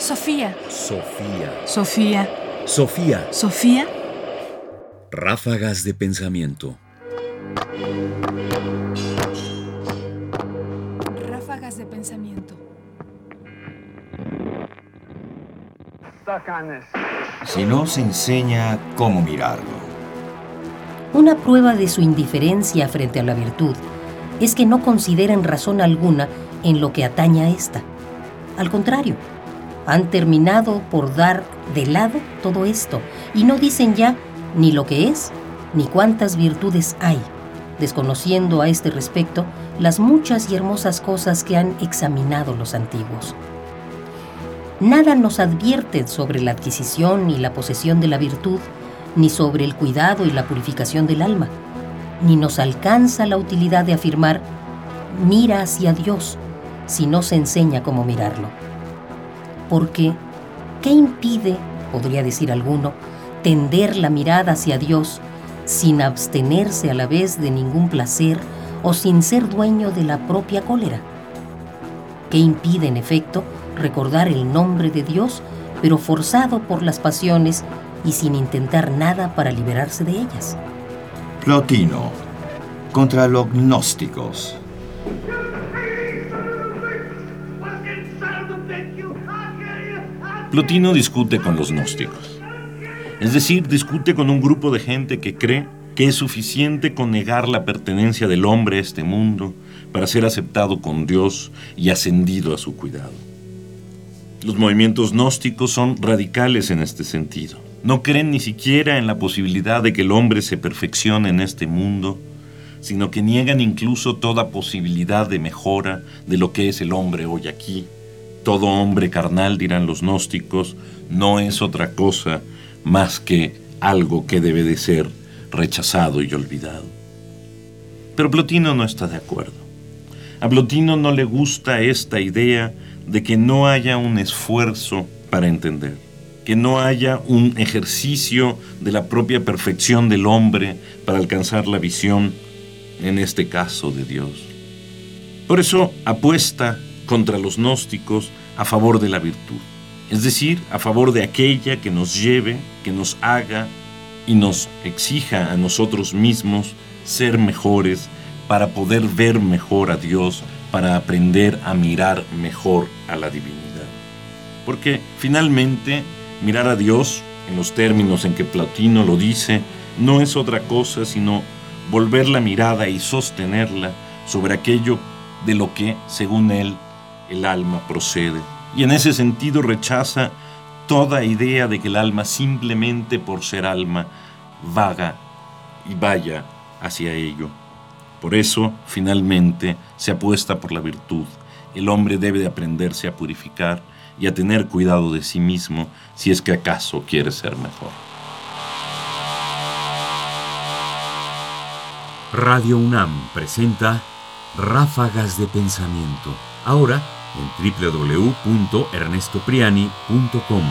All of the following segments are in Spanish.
Sofía. Sofía. Sofía. Sofía. Sofía. Ráfagas de pensamiento. Ráfagas de pensamiento. Si no se enseña cómo mirarlo. Una prueba de su indiferencia frente a la virtud es que no consideran razón alguna en lo que atañe a esta. Al contrario, han terminado por dar de lado todo esto y no dicen ya ni lo que es ni cuántas virtudes hay, desconociendo a este respecto las muchas y hermosas cosas que han examinado los antiguos. Nada nos advierte sobre la adquisición y la posesión de la virtud, ni sobre el cuidado y la purificación del alma, ni nos alcanza la utilidad de afirmar, mira hacia Dios, si no se enseña cómo mirarlo. Porque, ¿qué impide, podría decir alguno, tender la mirada hacia Dios sin abstenerse a la vez de ningún placer o sin ser dueño de la propia cólera? ¿Qué impide, en efecto, recordar el nombre de Dios, pero forzado por las pasiones y sin intentar nada para liberarse de ellas? Plotino, contra los gnósticos. Plotino discute con los gnósticos. Es decir, discute con un grupo de gente que cree que es suficiente con negar la pertenencia del hombre a este mundo para ser aceptado con Dios y ascendido a su cuidado. Los movimientos gnósticos son radicales en este sentido. No creen ni siquiera en la posibilidad de que el hombre se perfeccione en este mundo, sino que niegan incluso toda posibilidad de mejora de lo que es el hombre hoy aquí. Todo hombre carnal, dirán los gnósticos, no es otra cosa más que algo que debe de ser rechazado y olvidado. Pero Plotino no está de acuerdo. A Plotino no le gusta esta idea de que no haya un esfuerzo para entender, que no haya un ejercicio de la propia perfección del hombre para alcanzar la visión, en este caso de Dios. Por eso apuesta contra los gnósticos a favor de la virtud, es decir, a favor de aquella que nos lleve, que nos haga y nos exija a nosotros mismos ser mejores para poder ver mejor a Dios, para aprender a mirar mejor a la divinidad. Porque finalmente mirar a Dios, en los términos en que Platino lo dice, no es otra cosa sino volver la mirada y sostenerla sobre aquello de lo que, según él, el alma procede. Y en ese sentido rechaza toda idea de que el alma simplemente por ser alma vaga y vaya hacia ello. Por eso, finalmente, se apuesta por la virtud. El hombre debe de aprenderse a purificar y a tener cuidado de sí mismo si es que acaso quiere ser mejor. Radio UNAM presenta Ráfagas de Pensamiento. Ahora en www.ernestopriani.com.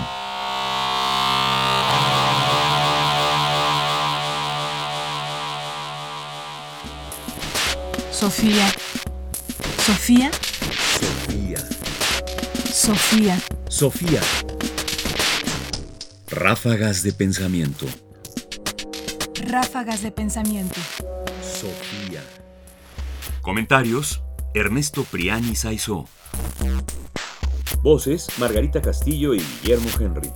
Sofía. Sofía. Sofía. Sofía. Sofía. Ráfagas de Pensamiento. Ráfagas de pensamiento. Sofía. Comentarios: Ernesto Priani Saizó. Voces: Margarita Castillo y Guillermo Henry.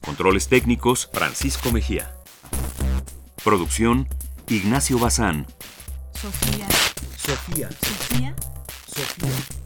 Controles técnicos: Francisco Mejía. Producción: Ignacio Bazán. Sofía. Sofía. Sofía. Sofía.